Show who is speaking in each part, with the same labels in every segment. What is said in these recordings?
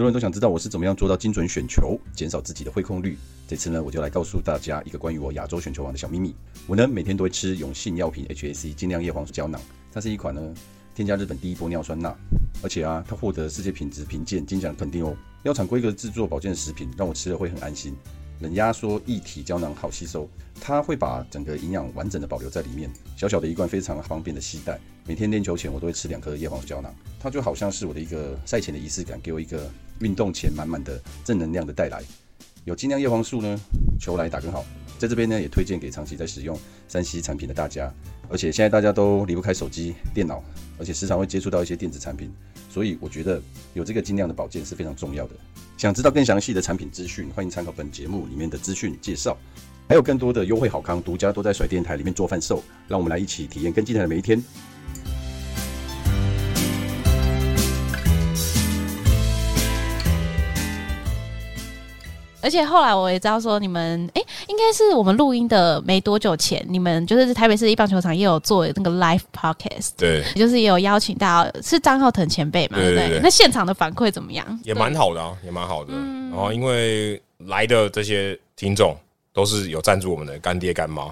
Speaker 1: 很多人都想知道我是怎么样做到精准选球，减少自己的汇控率。这次呢，我就来告诉大家一个关于我亚洲选球王的小秘密。我呢，每天都会吃永信药品 HAC 精酿叶黄素胶囊，它是一款呢添加日本第一玻尿酸钠，而且啊，它获得世界品质评鉴金奖肯定哦。药厂规格制作保健食品，让我吃了会很安心。冷压缩一体胶囊好吸收，它会把整个营养完整的保留在里面。小小的一罐，非常方便的携带。每天练球前，我都会吃两颗叶黄素胶囊，它就好像是我的一个赛前的仪式感，给我一个运动前满满的正能量的带来。有精酿叶黄素呢，球来打更好。在这边呢，也推荐给长期在使用三 C 产品的大家。而且现在大家都离不开手机、电脑，而且时常会接触到一些电子产品，所以我觉得有这个精酿的保健是非常重要的。想知道更详细的产品资讯，欢迎参考本节目里面的资讯介绍。还有更多的优惠好康，独家都在甩电台里面做贩售。让我们来一起体验更精彩的每一天。
Speaker 2: 而且后来我也知道说，你们哎、应该是我们录音的没多久前，你们就是台北市一棒球场也有做那个 live podcast，
Speaker 3: 对，
Speaker 2: 就是也有邀请到是张浩腾前辈嘛，对不对，对？那现场的反馈怎么样？
Speaker 3: 也蛮好的啊，也蛮好的。然后因为来的这些听众都是有赞助我们的干爹干妈，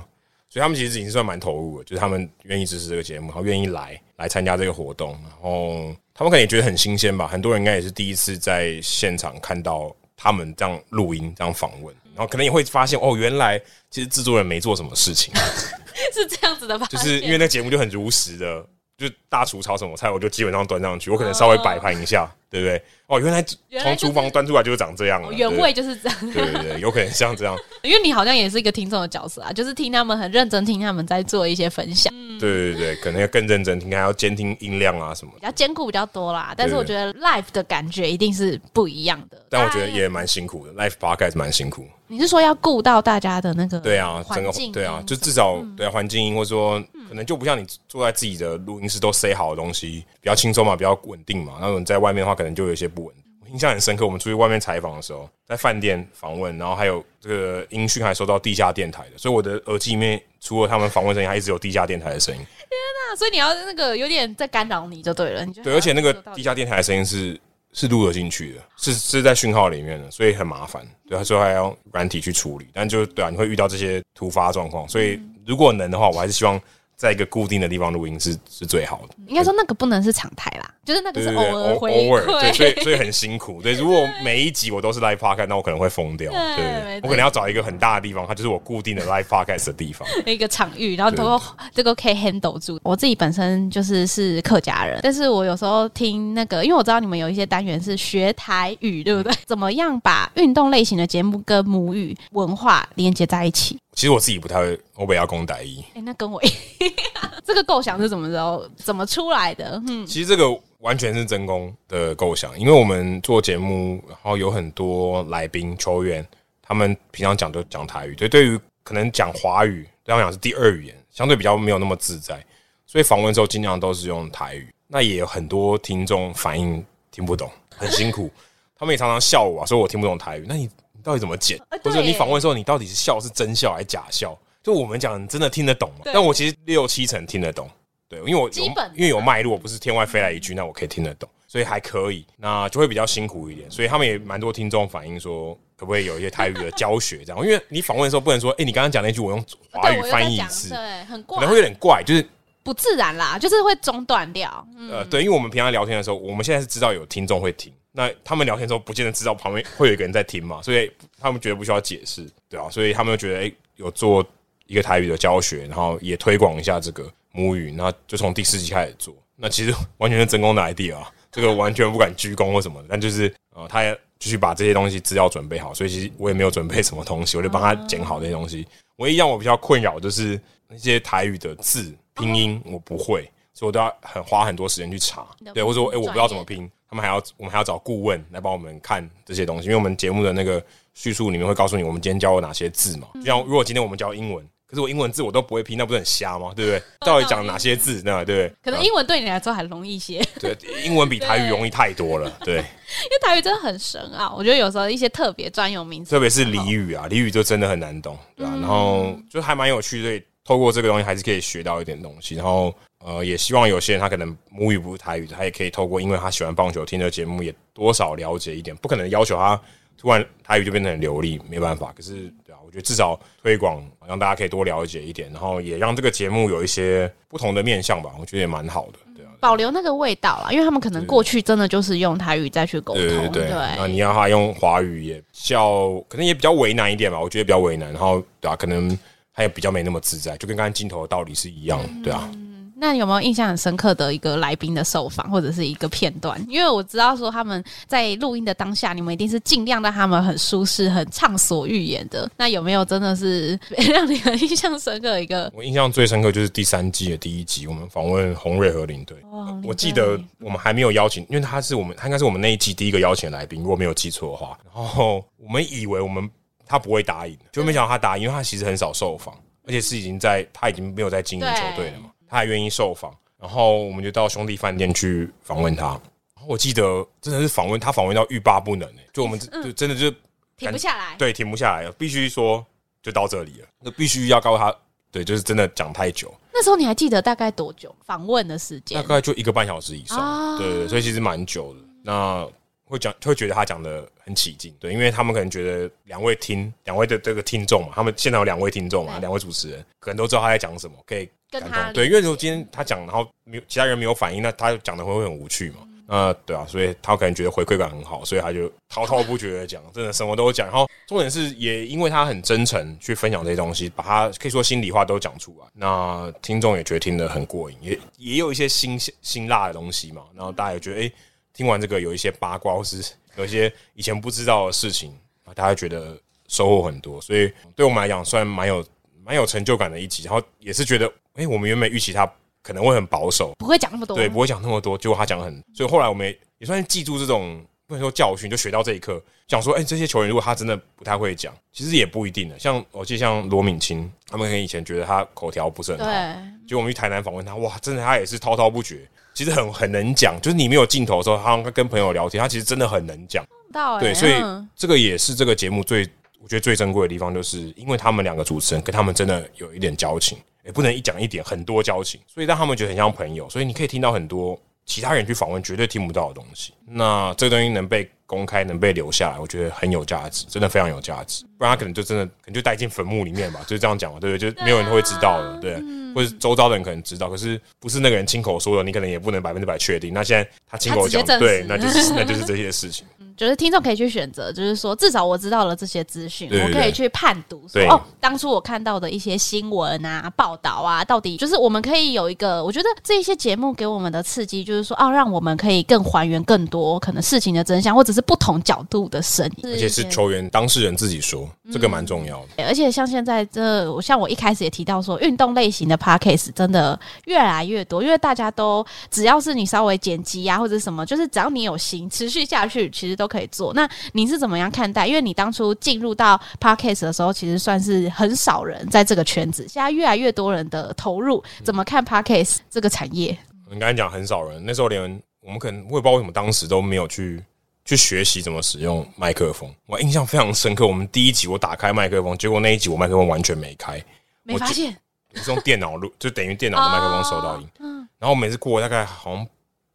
Speaker 3: 所以他们其实已经算蛮投入的，就是他们愿意支持这个节目，然后愿意来来参加这个活动，然后他们可能也觉得很新鲜吧。很多人应该也是第一次在现场看到。他们这样录音，这样访问，然后可能也会发现哦，原来其实制作人没做什么事情，
Speaker 2: 是这样子的吧？
Speaker 3: 就是因为那节目就很如实的，就大厨炒什么菜，我就基本上端上去，我可能稍微摆盘一下。哦对不对？哦，原来从厨房端出来就是长这样了，
Speaker 2: 原味就是这样。
Speaker 3: 对对对，有可能像这样。
Speaker 2: 因为你好像也是一个听众的角色啊，就是听他们很认真听他们在做一些分享。
Speaker 3: 对对对，可能要更认真听，还要监听音量啊什么。
Speaker 2: 比较兼顾比较多啦，但是我觉得 live 的感觉一定是不一样的。
Speaker 3: 但我觉得也蛮辛苦的，live podcast 蛮辛苦。
Speaker 2: 你是说要顾到大家的那个
Speaker 3: 对啊，整个对啊，就至少对啊，环境音或者说可能就不像你坐在自己的录音室都塞好的东西，比较轻松嘛，比较稳定嘛。那种在外面的话，可能就有一些不稳。我印象很深刻，我们出去外面采访的时候，在饭店访问，然后还有这个音讯还收到地下电台的，所以我的耳机里面除了他们访问声音，还一直有地下电台的声音。天
Speaker 2: 哪！所以你要那个有点在干扰你就对了。
Speaker 3: 对，而且那个地下电台的声音是。是录了进去的，是是在讯号里面的，所以很麻烦。对，所以还要软体去处理，但就对啊，你会遇到这些突发状况。所以如果能的话，我还是希望。在一个固定的地方录音是是最好的，
Speaker 2: 应该说那个不能是常态啦，就是那个是偶尔
Speaker 3: 偶尔对，所以所以很辛苦。对，如果每一集我都是 live podcast，那我可能会疯掉。对，对，我可能要找一个很大的地方，它就是我固定的 live podcast 的地方，
Speaker 2: 一个场域，然后都够这个可以 handle 住。我自己本身就是是客家人，但是我有时候听那个，因为我知道你们有一些单元是学台语，对不对？怎么样把运动类型的节目跟母语文化连接在一起？
Speaker 3: 其实我自己不太会，我不要讲台语。
Speaker 2: 哎，那跟我一样，这个构想是怎么着？怎么出来的？嗯，
Speaker 3: 其实这个完全是真功的构想，因为我们做节目，然后有很多来宾球员，他们平常讲都讲台语，所以对于可能讲华语，对他们讲是第二语言，相对比较没有那么自在，所以访问的时候尽量都是用台语。那也有很多听众反映听不懂，很辛苦，他们也常常笑我啊，说我听不懂台语。那你？到底怎么剪？或者你访问的时候，你到底是笑是真笑还是假笑？就我们讲，你真的听得懂吗？但我其实六七成听得懂，对，因为我有因为有脉络，不是天外飞来一句，那我可以听得懂，所以还可以。那就会比较辛苦一点，所以他们也蛮多听众反映说，可不可以有一些台语的教学这样？因为你访问的时候不能说，哎，你刚刚讲那句，我用华语翻译一次，
Speaker 2: 对，很怪，
Speaker 3: 可能会有点怪，就是
Speaker 2: 不自然啦，就是会中断掉。
Speaker 3: 呃，对，因为我们平常聊天的时候，我们现在是知道有听众会听。那他们聊天的时候，不见得知道旁边会有一个人在听嘛，所以他们觉得不需要解释，对啊，所以他们觉得，哎、欸，有做一个台语的教学，然后也推广一下这个母语，然后就从第四集开始做。那其实完全是真功的 idea 啊，这个完全不敢鞠躬或什么的，但就是呃，他也继续把这些东西资料准备好，所以其实我也没有准备什么东西，我就帮他剪好这些东西。唯一让我比较困扰就是那些台语的字拼音我不会，所以我都要很花很多时间去查。对，或者说，哎，我不知道怎么拼，他们还要我们还要找顾问来帮我们看这些东西，因为我们节目的那个叙述里面会告诉你我们今天教了哪些字嘛。就像如果今天我们教英文。可是我英文字我都不会拼，那不是很瞎吗？对不对？到底讲哪些字？那对不对？
Speaker 2: 可能英文对你来说还容易一些。
Speaker 3: 对，英文比台语容易太多了。对，因
Speaker 2: 为台语真的很深啊，我觉得有时候一些特别专有名词，
Speaker 3: 特别是俚语啊，俚语就真的很难懂，对吧？然后就还蛮有趣的，透过这个东西还是可以学到一点东西。然后呃，也希望有些人他可能母语不是台语，他也可以透过，因为他喜欢棒球，听的节目也多少了解一点。不可能要求他突然台语就变得很流利，没办法。可是。对啊我觉得至少推广，让大家可以多了解一点，然后也让这个节目有一些不同的面向吧。我觉得也蛮好的，对啊，
Speaker 2: 保留那个味道啦，因为他们可能过去真的就是用台语再去沟通，对对对。
Speaker 3: 那你要他用华语，也比较可能也比较为难一点吧。我觉得比较为难，然后对啊，可能他也比较没那么自在，就跟刚才镜头的道理是一样，对啊。
Speaker 2: 那有没有印象很深刻的一个来宾的受访或者是一个片段？因为我知道说他们在录音的当下，你们一定是尽量让他们很舒适、很畅所欲言的。那有没有真的是让你很印象深刻的一个？
Speaker 3: 我印象最深刻就是第三季的第一集，我们访问洪瑞和领队。我记得我们还没有邀请，因为他是我们，他应该是我们那一季第一个邀请来宾，如果没有记错的话。然后我们以为我们他不会答应，就没想到他答应，因为他其实很少受访，而且是已经在他已经没有在经营球队了嘛。他还愿意受访，然后我们就到兄弟饭店去访问他。然后我记得真的是访问他，访问到欲罢不能诶，就我们就真的就
Speaker 2: 停不下来，
Speaker 3: 对，停不下来了，必须说就到这里了。那必须要告诉他，对，就是真的讲太久。
Speaker 2: 那时候你还记得大概多久访问的时间？
Speaker 3: 大概就一个半小时以上，对，所以其实蛮久的。那会讲会觉得他讲的很起劲，对，因为他们可能觉得两位听两位的这个听众嘛，他们现在有两位听众嘛，两位主持人可能都知道他在讲什么，可以。跟他对，因为如果今天他讲，然后没有其他人没有反应，那他讲的会会很无趣嘛？那对啊，所以他可能觉得回馈感很好，所以他就滔滔不绝的讲，真的什么都讲。然后重点是，也因为他很真诚去分享这些东西，把他可以说心里话都讲出来，那听众也觉得听得很过瘾，也也有一些辛辛辣的东西嘛。然后大家也觉得，哎，听完这个有一些八卦，或是有一些以前不知道的事情，大家觉得收获很多。所以对我们来讲，算蛮有蛮有成就感的一集。然后也是觉得。哎、欸，我们原本预期他可能会很保守，
Speaker 2: 不会讲那么多，
Speaker 3: 对，不会讲那么多。结果他讲很，所以后来我们也，也算是记住这种不能说教训，就学到这一课，想说，哎、欸，这些球员如果他真的不太会讲，其实也不一定的。像我记得像罗敏清，他们可能以前觉得他口条不是很好，对。结果我们去台南访问他，哇，真的他也是滔滔不绝，其实很很能讲。就是你没有镜头的时候，他跟朋友聊天，他其实真的很能讲。
Speaker 2: 到
Speaker 3: 对，所以这个也是这个节目最我觉得最珍贵的地方，就是因为他们两个主持人跟他们真的有一点交情。也不能一讲一点，很多交情，所以让他们觉得很像朋友，所以你可以听到很多其他人去访问绝对听不到的东西。那这个东西能被公开，能被留下来，我觉得很有价值，真的非常有价值。不然他可能就真的可能就带进坟墓里面吧，就是这样讲嘛，对不对？就没有人会知道的，对，或者周遭的人可能知道，可是不是那个人亲口说的，你可能也不能百分之百确定。那现在他亲口讲，对，那就是 那就是这些事情。
Speaker 2: 就是听众可以去选择，就是说至少我知道了这些资讯，我可以去判读说哦，当初我看到的一些新闻啊、报道啊，到底就是我们可以有一个，我觉得这一些节目给我们的刺激，就是说啊，让我们可以更还原更多可能事情的真相，或者是不同角度的声音，
Speaker 3: 而且是球员当事人自己说，这个蛮重要的。
Speaker 2: 嗯、而且像现在这，我像我一开始也提到说，运动类型的 podcast 真的越来越多，因为大家都只要是你稍微剪辑啊或者什么，就是只要你有心持续下去，其实都可以做。那你是怎么样看待？因为你当初进入到 Podcast 的时候，其实算是很少人在这个圈子，现在越来越多人的投入，怎么看 Podcast 这个产业？
Speaker 3: 你刚才讲很少人，那时候连我们可能我也不知道为什么当时都没有去去学习怎么使用麦克风。我印象非常深刻，我们第一集我打开麦克风，结果那一集我麦克风完全没开，
Speaker 2: 没发现。
Speaker 3: 我是用电脑录，就等于电脑的麦克风收到音。嗯，然后每次过大概好像。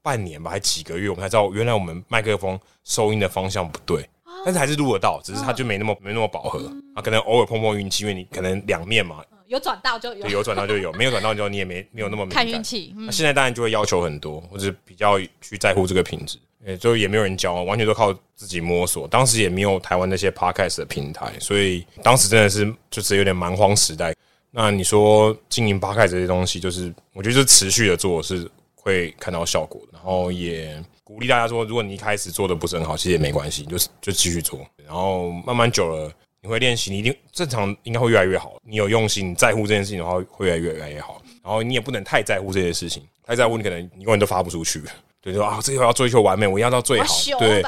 Speaker 3: 半年吧，还几个月，我们才知道原来我们麦克风收音的方向不对，但是还是录得到，只是它就没那么没那么饱和啊，可能偶尔碰碰运气，因为你可能两面嘛，
Speaker 2: 有转到就有，
Speaker 3: 有转到就有，没有转到就你也没没有那么
Speaker 2: 看运气。
Speaker 3: 那现在当然就会要求很多，或者比较去在乎这个品质，诶，就也没有人教，完全都靠自己摸索。当时也没有台湾那些 podcast 的平台，所以当时真的是就是有点蛮荒时代。那你说经营 podcast 这些东西，就是我觉得是持续的做是。会看到效果，然后也鼓励大家说，如果你一开始做的不是很好，其实也没关系，就是就继续做，然后慢慢久了，你会练习，你一定正常应该会越来越好。你有用心，你在乎这件事情的话，会越来越来越好。然后你也不能太在乎这件事情，太在乎你可能你永远都发不出去。对，说啊，这个要追求完美，我要到最好。
Speaker 2: 对？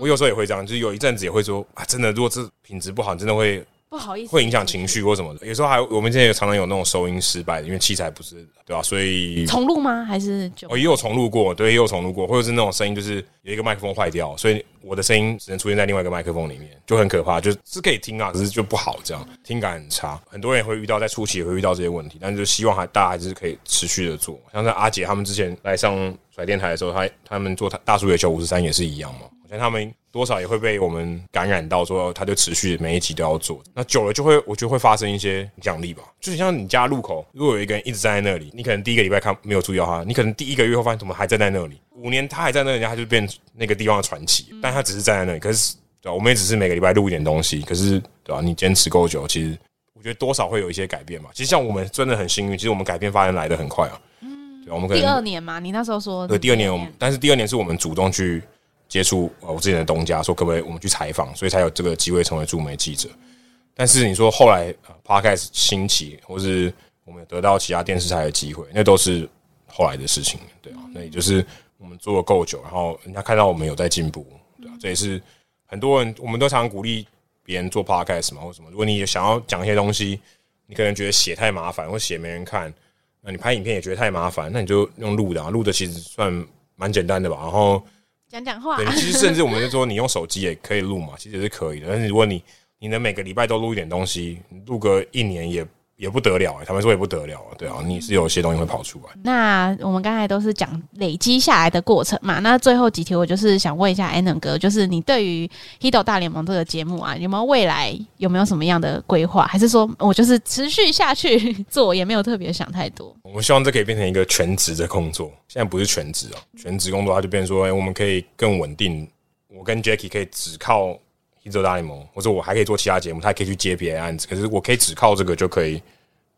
Speaker 3: 我有时候也会这样，就是有一阵子也会说啊，真的，如果这品质不好，你真的会。
Speaker 2: 不好意思，
Speaker 3: 会影响情绪或什么的。有时候还，我们之前也常常有那种收音失败的，因为器材不是对吧、啊？所以
Speaker 2: 重录吗？还是就
Speaker 3: 哦，也有重录过，对，也有重录过，或者是那种声音就是有一个麦克风坏掉，所以我的声音只能出现在另外一个麦克风里面，就很可怕，就是可以听啊，可是就不好，这样听感很差。很多人也会遇到，在初期也会遇到这些问题，但是就希望还大家还是可以持续的做。像是阿杰他们之前来上甩电台的时候，他他们做大数月球五十三也是一样嘛，我觉得他们。多少也会被我们感染到，说他就持续每一集都要做，那久了就会，我觉得会发生一些奖励吧。就是像你家路口，如果有一个人一直站在那里，你可能第一个礼拜看没有注意到他，你可能第一个月后发现怎么还站在那里，五年他还在那里，他就变那个地方的传奇。但他只是站在那里，可是对吧？我们也只是每个礼拜录一点东西，可是对吧？你坚持够久，其实我觉得多少会有一些改变嘛。其实像我们真的很幸运，其实我们改变发生来的很快啊。嗯，对，我们可能
Speaker 2: 第二年嘛，你那时候说
Speaker 3: 对，第二年我们，但是第二年是我们主动去。接触我之前的东家说可不可以我们去采访，所以才有这个机会成为驻美记者。但是你说后来 Podcast 兴起，或是我们得到其他电视台的机会，那都是后来的事情，对啊。那也就是我们做了够久，然后人家看到我们有在进步，对啊。这也是很多人，我们都常鼓励别人做 Podcast 嘛，或什么。如果你想要讲一些东西，你可能觉得写太麻烦，或写没人看，那你拍影片也觉得太麻烦，那你就用录的啊，录的其实算蛮简单的吧。然后。
Speaker 2: 讲讲话，
Speaker 3: 对，其实甚至我们就说，你用手机也可以录嘛，其实是可以的。但是如果你你能每个礼拜都录一点东西，录个一年也。也不得了哎、欸，他们说也不得了啊，对啊，你是有些东西会跑出来。
Speaker 2: 那我们刚才都是讲累积下来的过程嘛，那最后几题我就是想问一下 Anon 哥，就是你对于《Hido 大联盟》这个节目啊，有没有未来有没有什么样的规划？还是说我就是持续下去做，也没有特别想太多？
Speaker 3: 我们希望这可以变成一个全职的工作，现在不是全职哦，全职工作它就变成说，哎、欸，我们可以更稳定。我跟 Jacky 可以只靠。一周大联盟，或者我还可以做其他节目，他还可以去接别的案子。可是我可以只靠这个就可以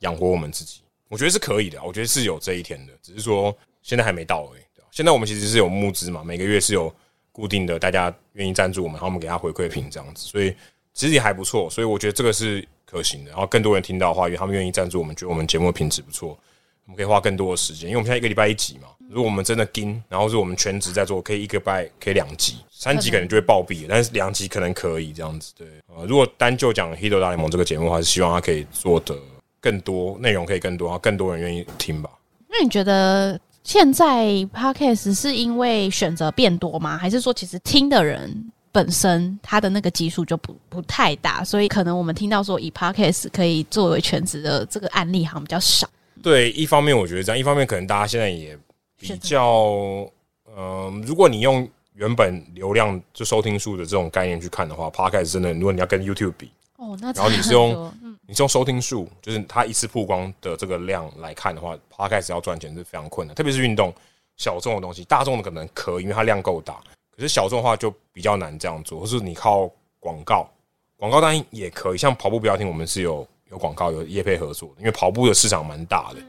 Speaker 3: 养活我们自己，我觉得是可以的。我觉得是有这一天的，只是说现在还没到而已。现在我们其实是有募资嘛，每个月是有固定的，大家愿意赞助我们，然后我们给他回馈品这样子，所以其实也还不错。所以我觉得这个是可行的。然后更多人听到的话，因为他们愿意赞助我们，觉得我们节目品质不错。我们可以花更多的时间，因为我们现在一个礼拜一集嘛。如果我们真的跟，然后是我们全职在做，可以一个礼拜可以两集，三集可能就会暴毙，但是两集可能可以这样子。对，呃，如果单就讲《Hito 大联盟》这个节目的话，是希望它可以做的更多，内容可以更多，然后更多人愿意听吧。
Speaker 2: 那你觉得现在 Podcast 是因为选择变多吗？还是说其实听的人本身他的那个基数就不不太大，所以可能我们听到说以 Podcast 可以作为全职的这个案例好像比较少？
Speaker 3: 对，一方面我觉得这样，一方面可能大家现在也比较，嗯、呃，如果你用原本流量就收听数的这种概念去看的话，Podcast 真的，如果你要跟 YouTube 比，
Speaker 2: 哦，那
Speaker 3: 然后你是用，嗯、你是用收听数，就是它一次曝光的这个量来看的话，Podcast 要赚钱是非常困难，特别是运动小众的东西，大众的可能可以，因为它量够大，可是小众的话就比较难这样做，或是你靠广告，广告当然也可以，像跑步不要听，我们是有。有广告，有业配合作，因为跑步的市场蛮大的。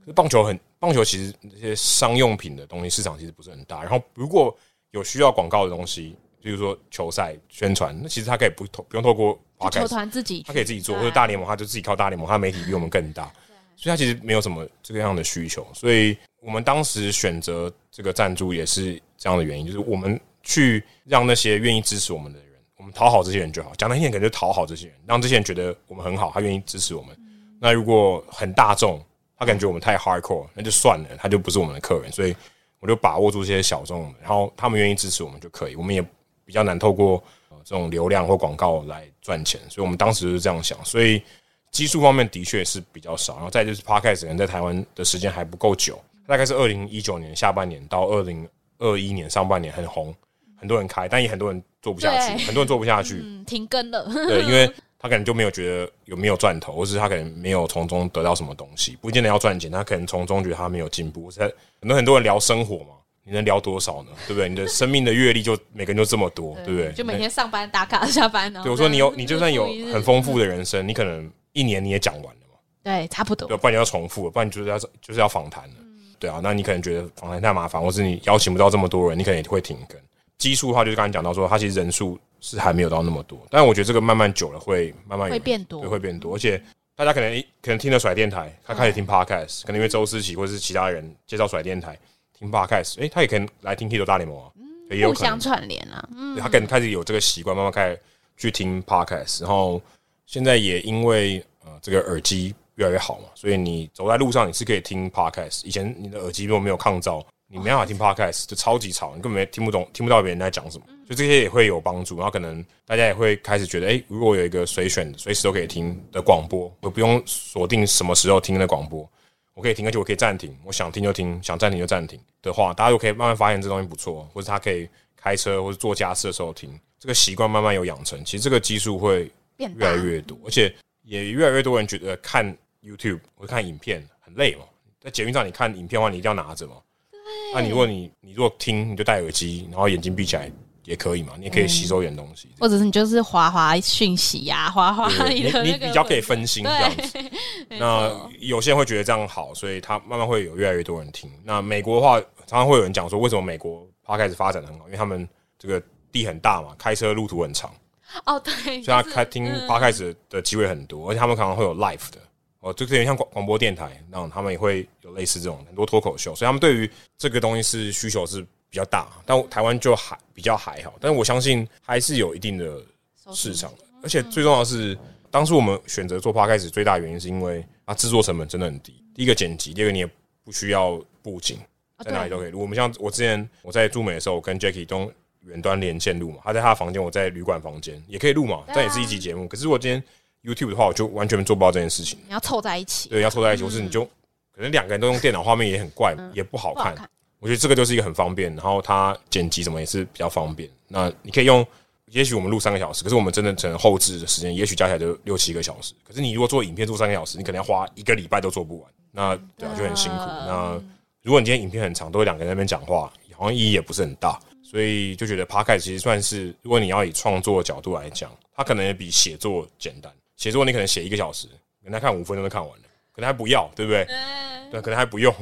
Speaker 3: 可是棒球很，棒球其实那些商用品的东西市场其实不是很大。然后如果有需要广告的东西，比如说球赛宣传，那其实他可以不透不用透过
Speaker 2: 球团自己，
Speaker 3: 他可以自己做，或者大联盟他就自己靠大联盟，他媒体比我们更大，所以他其实没有什么这个样的需求。所以我们当时选择这个赞助也是这样的原因，就是我们去让那些愿意支持我们的人。我们讨好这些人就好，讲难听点，可能就讨好这些人，让这些人觉得我们很好，他愿意支持我们。那如果很大众，他感觉我们太 hardcore，那就算了，他就不是我们的客人。所以我就把握住这些小众，然后他们愿意支持我们就可以。我们也比较难透过这种流量或广告来赚钱，所以我们当时就是这样想。所以基数方面的确是比较少，然后再就是 Podcast 人在台湾的时间还不够久，大概是二零一九年下半年到二零二一年上半年很红。很多人开，但也很多人做不下去。很多人做不下去，
Speaker 2: 嗯，停更了。
Speaker 3: 对，因为 他可能就没有觉得有没有赚头，或是他可能没有从中得到什么东西，不见得要赚钱，他可能从中觉得他没有进步。很多很多人聊生活嘛，你能聊多少呢？对不对？你的生命的阅历就每个人就这么多，对，不对？
Speaker 2: 就每天上班打卡下班呢。
Speaker 3: 对，我说你有，你就算有很丰富的人生，你可能一年你也讲完了嘛。
Speaker 2: 对，差不多。
Speaker 3: 对，不然你要重复，不然你就是要就是要访谈了。对啊，那你可能觉得访谈太麻烦，或是你邀请不到这么多人，你可能也会停更。基数的话，就是刚才讲到说，它其实人数是还没有到那么多，但我觉得这个慢慢久了会慢慢
Speaker 2: 会变多，
Speaker 3: 对，会变多，而且大家可能可能听了甩电台，他开始听 podcast，、嗯、可能因为周思琪或者是其他人介绍甩电台听 podcast，哎、欸，他也可能来听 Hito 大联盟啊，也有
Speaker 2: 互相串联啊，
Speaker 3: 嗯，他可能开始有这个习惯，慢慢开始去听 podcast，然后现在也因为呃这个耳机越来越好嘛，所以你走在路上你是可以听 podcast，以前你的耳机如果没有抗噪。你没办法听 podcast，就超级吵，你根本没听不懂，听不到别人在讲什么，所以这些也会有帮助。然后可能大家也会开始觉得，哎，如果有一个随选、随时都可以听的广播，我不用锁定什么时候听的广播，我可以听，而且我可以暂停，我想听就听，想暂停就暂停的话，大家就可以慢慢发现这东西不错，或者他可以开车或者做家事的时候听，这个习惯慢慢有养成，其实这个基数会越来越多，而且也越来越多人觉得看 YouTube 或看影片很累嘛，在捷运上你看影片的话，你一定要拿着嘛。那、啊、你如果你你如果听，你就戴耳机，然后眼睛闭起来也可以嘛，你也可以吸收一点东西，
Speaker 2: 或者是你就是滑滑讯息呀，滑滑你的
Speaker 3: 你比较可以分心这样子。那有些人会觉得这样好，所以他慢慢会有越来越多人听。那美国的话，常常会有人讲说，为什么美国 Podcast 发展的很好？因为他们这个地很大嘛，开车路途很长。
Speaker 2: 哦，对，
Speaker 3: 所以他开听 Podcast 的机会很多，而且他们可能会有 Live 的。哦，就有点像广广播电台，那他们也会有类似这种很多脱口秀，所以他们对于这个东西是需求是比较大，但台湾就还比较还好，但是我相信还是有一定的市场，而且最重要的是，当初我们选择做 Podcast 最大的原因是因为啊制作成本真的很低，第一个剪辑，第二个你也不需要布景，在哪里都可以录。我们像我之前我在驻美的时候，我跟 Jacky 都远端连线录嘛，他在他的房间，我在旅馆房间也可以录嘛，这也是一集节目。可是我今天。YouTube 的话，我就完全做不到这件事情。
Speaker 2: 你要凑在一起，
Speaker 3: 对，要凑在一起，或是你就可能两个人都用电脑，画面也很怪，也不好看。我觉得这个就是一个很方便，然后它剪辑什么也是比较方便。那你可以用，也许我们录三个小时，可是我们真的成后置的时间，也许加起来就六七个小时。可是你如果做影片做三个小时，你可能要花一个礼拜都做不完。那对啊，就很辛苦。那如果你今天影片很长，都会两个人在那边讲话，好像意义也不是很大。所以就觉得 Podcast 其实算是，如果你要以创作角度来讲，它可能也比写作简单。写作你可能写一个小时，可能看五分钟就看完了，可能还不要，对不对？对，可能还不用。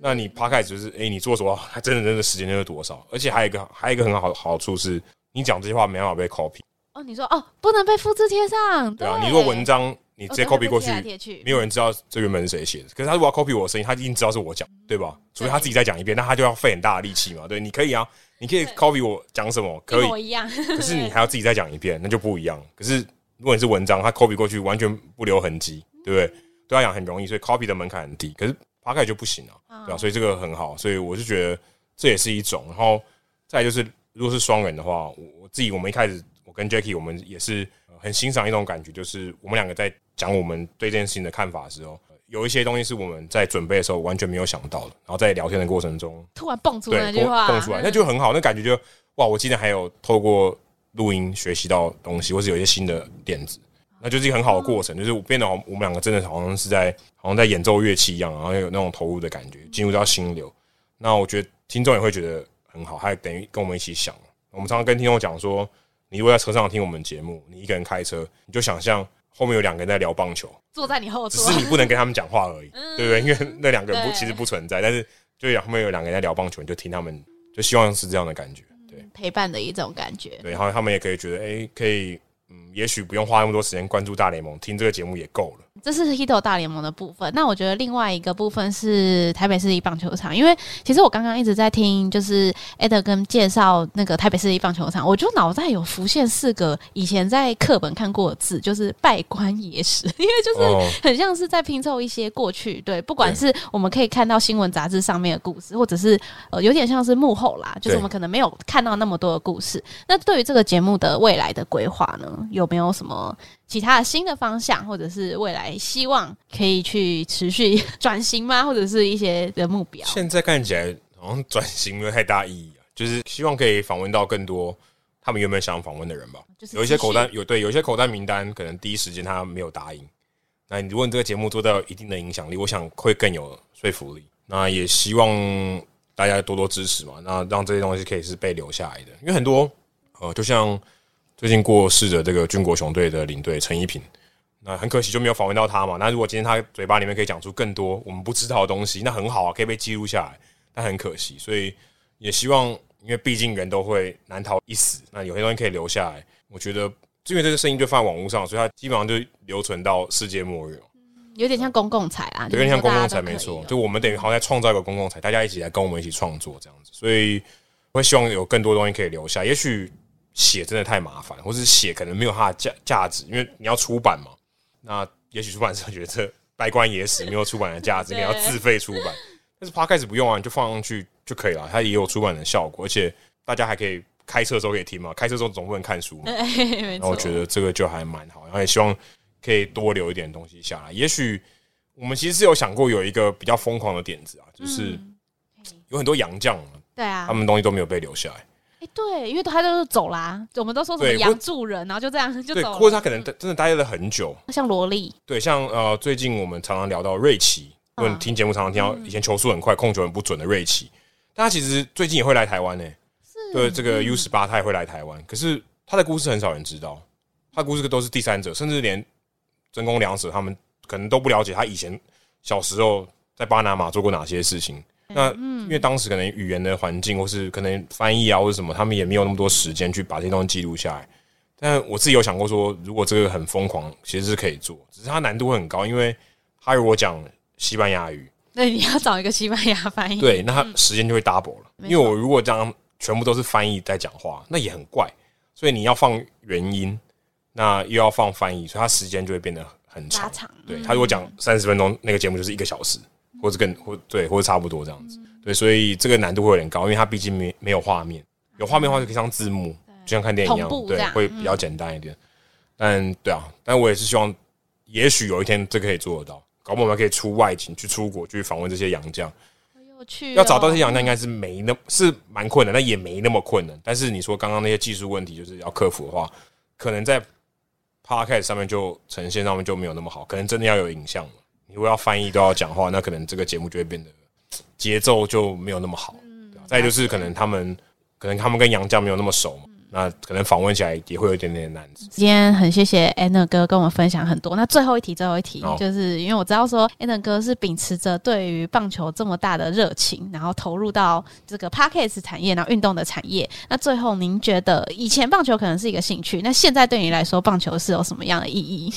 Speaker 3: 那你 Podcast 就是，哎，你做什么，还真的真的时间就是多少？而且还有一个，还有一个很好的好处是，你讲这些话没办法被 copy。
Speaker 2: 哦，你说哦，不能被复制贴上。
Speaker 3: 对啊，你如果文章你直接 copy 过去，没有人知道这原本是谁写的。可是他如果要 copy 我的声音，他一定知道是我讲，对吧？除非他自己再讲一遍，那他就要费很大的力气嘛。对，你可以啊，你可以 copy 我讲什么，可以
Speaker 2: 一样。
Speaker 3: 可是你还要自己再讲一遍，那就不一样。可是。如果你是文章，它 copy 过去完全不留痕迹，对不对？对他讲很容易，所以 copy 的门槛很低。可是 Podcast 就不行了，对吧？所以这个很好，所以我是觉得这也是一种。然后再就是，如果是双人的话，我我自己我们一开始我跟 Jacky 我们也是很欣赏一种感觉，就是我们两个在讲我们对这件事情的看法的时候，有一些东西是我们在准备的时候完全没有想到的，然后在聊天的过程中
Speaker 2: 突然蹦出来那句话，
Speaker 3: 蹦出来，那就很好，那感觉就哇！我今天还有透过。录音学习到东西，或是有一些新的点子，那就是一个很好的过程。就是我变得好，我们两个真的好像是在，好像在演奏乐器一样，然后有那种投入的感觉，进入到心流。那我觉得听众也会觉得很好，还等于跟我们一起想。我们常常跟听众讲说，你如果在车上听我们节目，你一个人开车，你就想象后面有两个人在聊棒球，
Speaker 2: 坐在你后座，
Speaker 3: 只是你不能跟他们讲话而已，对不对？因为那两个人不其实不存在，但是就后面有两个人在聊棒球，你就听他们，就希望是这样的感觉。
Speaker 2: 陪伴的一种感觉，
Speaker 3: 对，然后他们也可以觉得，哎、可以，嗯，也许不用花那么多时间关注大联盟，听这个节目也够了。
Speaker 2: 这是 Hito 大联盟的部分。那我觉得另外一个部分是台北市立棒球场，因为其实我刚刚一直在听，就是 Ed 跟介绍那个台北市立棒球场，我就脑袋有浮现四个以前在课本看过的字，就是拜官野史，因为就是很像是在拼凑一些过去，对，不管是我们可以看到新闻杂志上面的故事，或者是呃有点像是幕后啦，就是我们可能没有看到那么多的故事。那对于这个节目的未来的规划呢，有没有什么？其他的新的方向，或者是未来希望可以去持续 转型吗？或者是一些的目标？
Speaker 3: 现在看起来好像转型没有太大意义啊，就是希望可以访问到更多他们原本想访问的人吧。就是有一些口单有对，有一些口单名单，可能第一时间他没有答应。那你如果你这个节目做到一定的影响力，我想会更有说服力。那也希望大家多多支持嘛，那让这些东西可以是被留下来的，因为很多呃，就像。最近过世的这个军国雄队的领队陈一平，那很可惜就没有访问到他嘛。那如果今天他嘴巴里面可以讲出更多我们不知道的东西，那很好啊，可以被记录下来。但很可惜，所以也希望，因为毕竟人都会难逃一死，那有些东西可以留下来，我觉得因为这个声音就放在网络上，所以它基本上就留存到世界末日。
Speaker 2: 有点像公共财啊，
Speaker 3: 有点像公共财，没错。就我们等于好像在创造一个公共财，大家一起来跟我们一起创作这样子。所以我会希望有更多东西可以留下。也许写真的太麻烦，或是写可能没有它的价价值，因为你要出版嘛。那也许出版社觉得这百官野史没有出版的价值，你要自费出版。但是 Podcast 不用啊，你就放上去就可以了，它也有出版的效果，而且大家还可以开车的时候可以听嘛。开车的时候总不能看书嘛。然后我觉得这个就还蛮好，然后也希望。可以多留一点东西下来。也许我们其实是有想过有一个比较疯狂的点子啊，就是有很多洋将，
Speaker 2: 对啊，
Speaker 3: 他们东西都没有被留下来。
Speaker 2: 哎，对，因为他都是走啦，我们都说什么洋助人，然后就这样就走了。
Speaker 3: 或者他可能真的待了很久，
Speaker 2: 像萝莉。对，
Speaker 3: 像呃，最近我们常常聊到瑞奇，因为听节目常常听到以前球速很快、控球很不准的瑞奇，但他其实最近也会来台湾呢。是，对，这个 U 十八他也会来台湾，可是他的故事很少人知道，他的故事都是第三者，甚至连。真宫良舍他们可能都不了解他以前小时候在巴拿马做过哪些事情。那因为当时可能语言的环境，或是可能翻译啊，或者什么，他们也没有那么多时间去把这些东西记录下来。但我自己有想过说，如果这个很疯狂，其实是可以做，只是它难度会很高，因为他如果讲西班牙语，
Speaker 2: 那你要找一个西班牙翻译，
Speaker 3: 对，那他时间就会 double 了。因为我如果这样全部都是翻译在讲话，那也很怪，所以你要放原音。那又要放翻译，所以它时间就会变得很长。长对，他如果讲三十分钟，那个节目就是一个小时，或者更或对，或者差不多这样子。对，所以这个难度会有点高，因为它毕竟没没有画面，有画面的话就可以上字幕，就像看电影一样，对，会比较简单一点。但对啊，但我也是希望，也许有一天这个可以做得到，搞不好我们可以出外景，去出国去访问这些洋将。
Speaker 2: 有趣，
Speaker 3: 要找到这些洋将应该是没那是蛮困难，但也没那么困难。但是你说刚刚那些技术问题，就是要克服的话，可能在。Podcast 上面就呈现上面就没有那么好，可能真的要有影像。你如果要翻译都要讲话，那可能这个节目就会变得节奏就没有那么好。再就是可能他们可能他们跟杨绛没有那么熟嘛。那可能访问起来也会有一点点难。
Speaker 2: 今天很谢谢 Alan 哥跟我们分享很多。那最后一题，最后一题，哦、就是因为我知道说 Alan 哥是秉持着对于棒球这么大的热情，然后投入到这个 Podcast 产业，然后运动的产业。那最后您觉得，以前棒球可能是一个兴趣，那现在对你来说，棒球是有什么样的意义？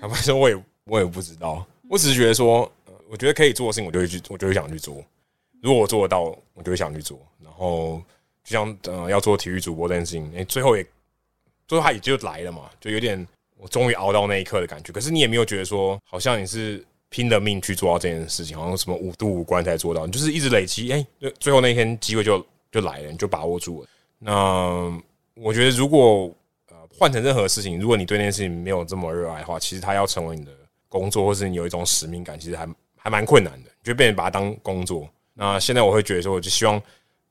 Speaker 3: 坦白说，我也我也不知道。我只是觉得说，我觉得可以做的事情，我就会去，我就会想去做。如果我做得到，我就会想去做。然后。就像呃要做体育主播这件事情，哎，最后也最后他也就来了嘛，就有点我终于熬到那一刻的感觉。可是你也没有觉得说，好像你是拼了命去做到这件事情，好像什么五度五关才做到，你就是一直累积，哎，最后那一天机会就就来了，你就把握住了。那我觉得如果呃换成任何事情，如果你对那件事情没有这么热爱的话，其实它要成为你的工作，或是你有一种使命感，其实还还蛮困难的，你就变成把它当工作。那现在我会觉得说，我就希望。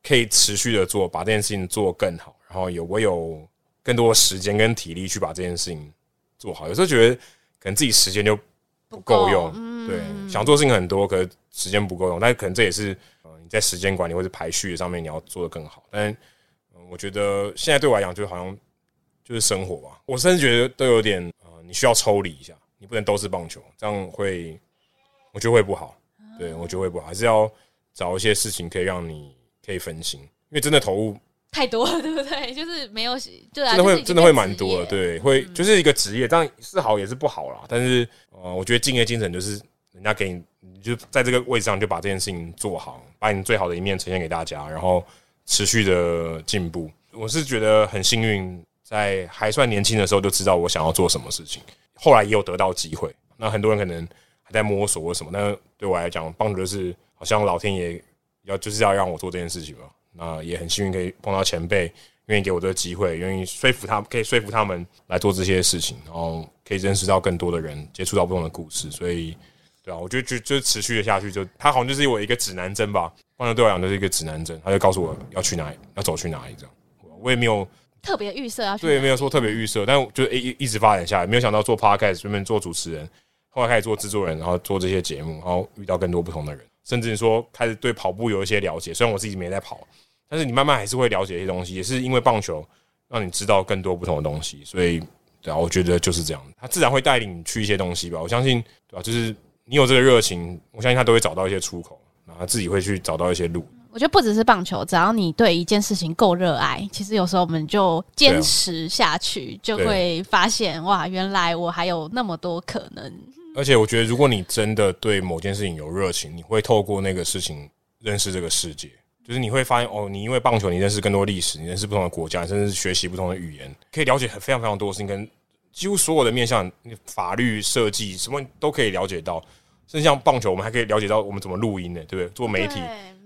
Speaker 3: 可以持续的做，把这件事情做更好，然后有我有更多时间跟体力去把这件事情做好。有时候觉得可能自己时间就不够用，嗯、对，想做事情很多，可是时间不够用。但可能这也是呃你在时间管理或者排序上面你要做的更好。但、呃、我觉得现在对我来讲，就好像就是生活吧。我甚至觉得都有点呃，你需要抽离一下，你不能都是棒球，这样会我觉得会不好。对，我觉得会不好，还是要找一些事情可以让你。可以分心，因为真的投入
Speaker 2: 太多了，对不对？就是没有，对啊，
Speaker 3: 真的会真的会蛮多的，对，会就是一个职业，当然是好也是不好啦。但是呃，我觉得敬业精神就是人家给你，你就在这个位置上就把这件事情做好，把你最好的一面呈现给大家，然后持续的进步。我是觉得很幸运，在还算年轻的时候就知道我想要做什么事情，后来也有得到机会。那很多人可能还在摸索或什么，但对我来讲，棒球是好像老天爷。要就是要让我做这件事情嘛，那也很幸运可以碰到前辈，愿意给我这个机会，愿意说服他，可以说服他们来做这些事情，然后可以认识到更多的人，接触到不同的故事，所以，对啊，我觉得就就持续的下去，就他好像就是我一个指南针吧，棒球对我来讲就是一个指南针，他就告诉我要去哪里，要走去哪里这样，我也没有
Speaker 2: 特别预设要去，
Speaker 3: 对，没有说特别预设，但就一一直发展下来，没有想到做 podcast 顺便做主持人，后来开始做制作人，然后做这些节目，然后遇到更多不同的人。甚至说开始对跑步有一些了解，虽然我自己没在跑，但是你慢慢还是会了解一些东西，也是因为棒球让你知道更多不同的东西，所以对啊，我觉得就是这样，他自然会带领你去一些东西吧。我相信，对吧？就是你有这个热情，我相信他都会找到一些出口，然后他自己会去找到一些路。
Speaker 2: 我觉得不只是棒球，只要你对一件事情够热爱，其实有时候我们就坚持下去，就会发现哇，原来我还有那么多可能。
Speaker 3: 而且我觉得，如果你真的对某件事情有热情，你会透过那个事情认识这个世界。就是你会发现，哦，你因为棒球，你认识更多历史，你认识不同的国家，甚至是学习不同的语言，可以了解非常非常多的事情，跟几乎所有的面向，法律设计什么都可以了解到。甚至像棒球，我们还可以了解到我们怎么录音呢，对不对？做媒体。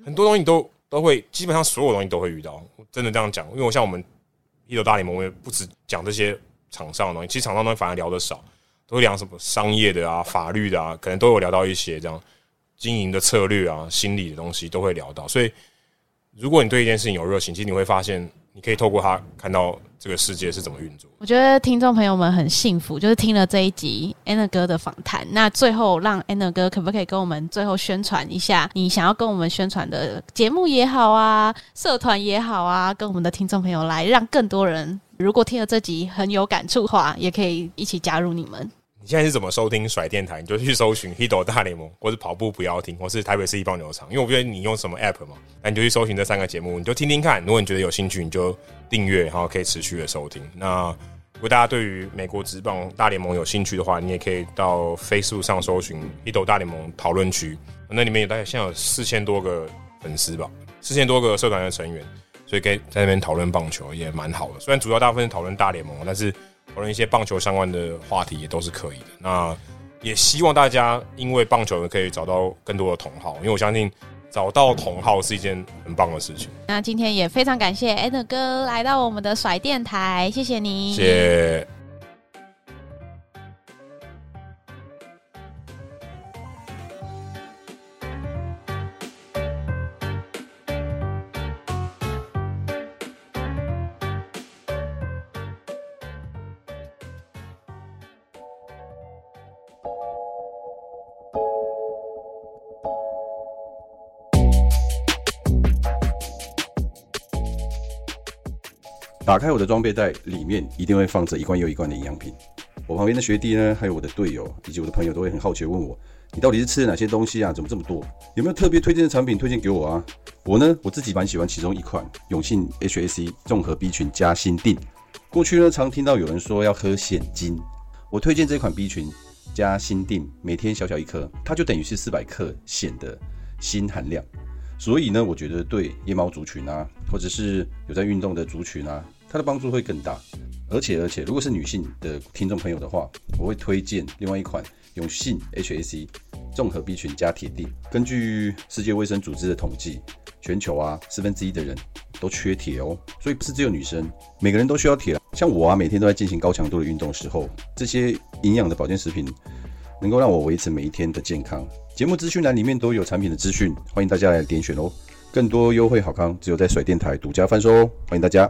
Speaker 3: 很多东西都都会，基本上所有东西都会遇到。真的这样讲，因为我像我们一楼大联盟，我也不止讲这些场上的东西，其实场上东西反而聊的少，都聊什么商业的啊、法律的啊，可能都有聊到一些这样经营的策略啊、心理的东西都会聊到。所以，如果你对一件事情有热情，其实你会发现。你可以透过它看到这个世界是怎么运作。
Speaker 2: 我觉得听众朋友们很幸福，就是听了这一集 Anna 哥的访谈。那最后让 Anna 哥可不可以跟我们最后宣传一下你想要跟我们宣传的节目也好啊，社团也好啊，跟我们的听众朋友来，让更多人如果听了这集很有感触的话，也可以一起加入你们。
Speaker 3: 你现在是怎么收听甩电台？你就去搜寻《Hito 大联盟》，或是跑步不要停，或是台北市一棒球场。因为我不觉得你用什么 App 嘛，那你就去搜寻这三个节目，你就听听看。如果你觉得有兴趣，你就订阅，然后可以持续的收听。那如果大家对于美国职棒大联盟有兴趣的话，你也可以到 Facebook 上搜寻《Hito 大联盟讨论区》，那里面有大概现在有四千多个粉丝吧，四千多个社团的成员，所以可以在那边讨论棒球也蛮好的。虽然主要大部分是讨论大联盟，但是。讨论一些棒球相关的话题也都是可以的。那也希望大家因为棒球可以找到更多的同好，因为我相信找到同好是一件很棒的事情。
Speaker 2: 那今天也非常感谢 Anna 哥来到我们的甩电台，谢谢你。
Speaker 3: 谢谢。
Speaker 1: 打开我的装备袋，里面一定会放着一罐又一罐的营养品。我旁边的学弟呢，还有我的队友以及我的朋友都会很好奇问我：你到底是吃了哪些东西啊？怎么这么多？有没有特别推荐的产品推荐给我啊？我呢，我自己蛮喜欢其中一款永信 HAC 综合 B 群加锌錠。过去呢，常听到有人说要喝蚬精，我推荐这款 B 群加锌錠，每天小小一颗，它就等于是四百克锌的锌含量。所以呢，我觉得对夜猫族群啊，或者是有在运动的族群啊。它的帮助会更大，而且而且，如果是女性的听众朋友的话，我会推荐另外一款永信 HAC 综合 B 群加铁錠。根据世界卫生组织的统计，全球啊四分之一的人都缺铁哦，所以不是只有女生，每个人都需要铁。像我啊，每天都在进行高强度的运动时候，这些营养的保健食品能够让我维持每一天的健康。节目资讯栏里面都有产品的资讯，欢迎大家来点选哦。更多优惠好康，只有在甩电台独家贩售哦，欢迎大家。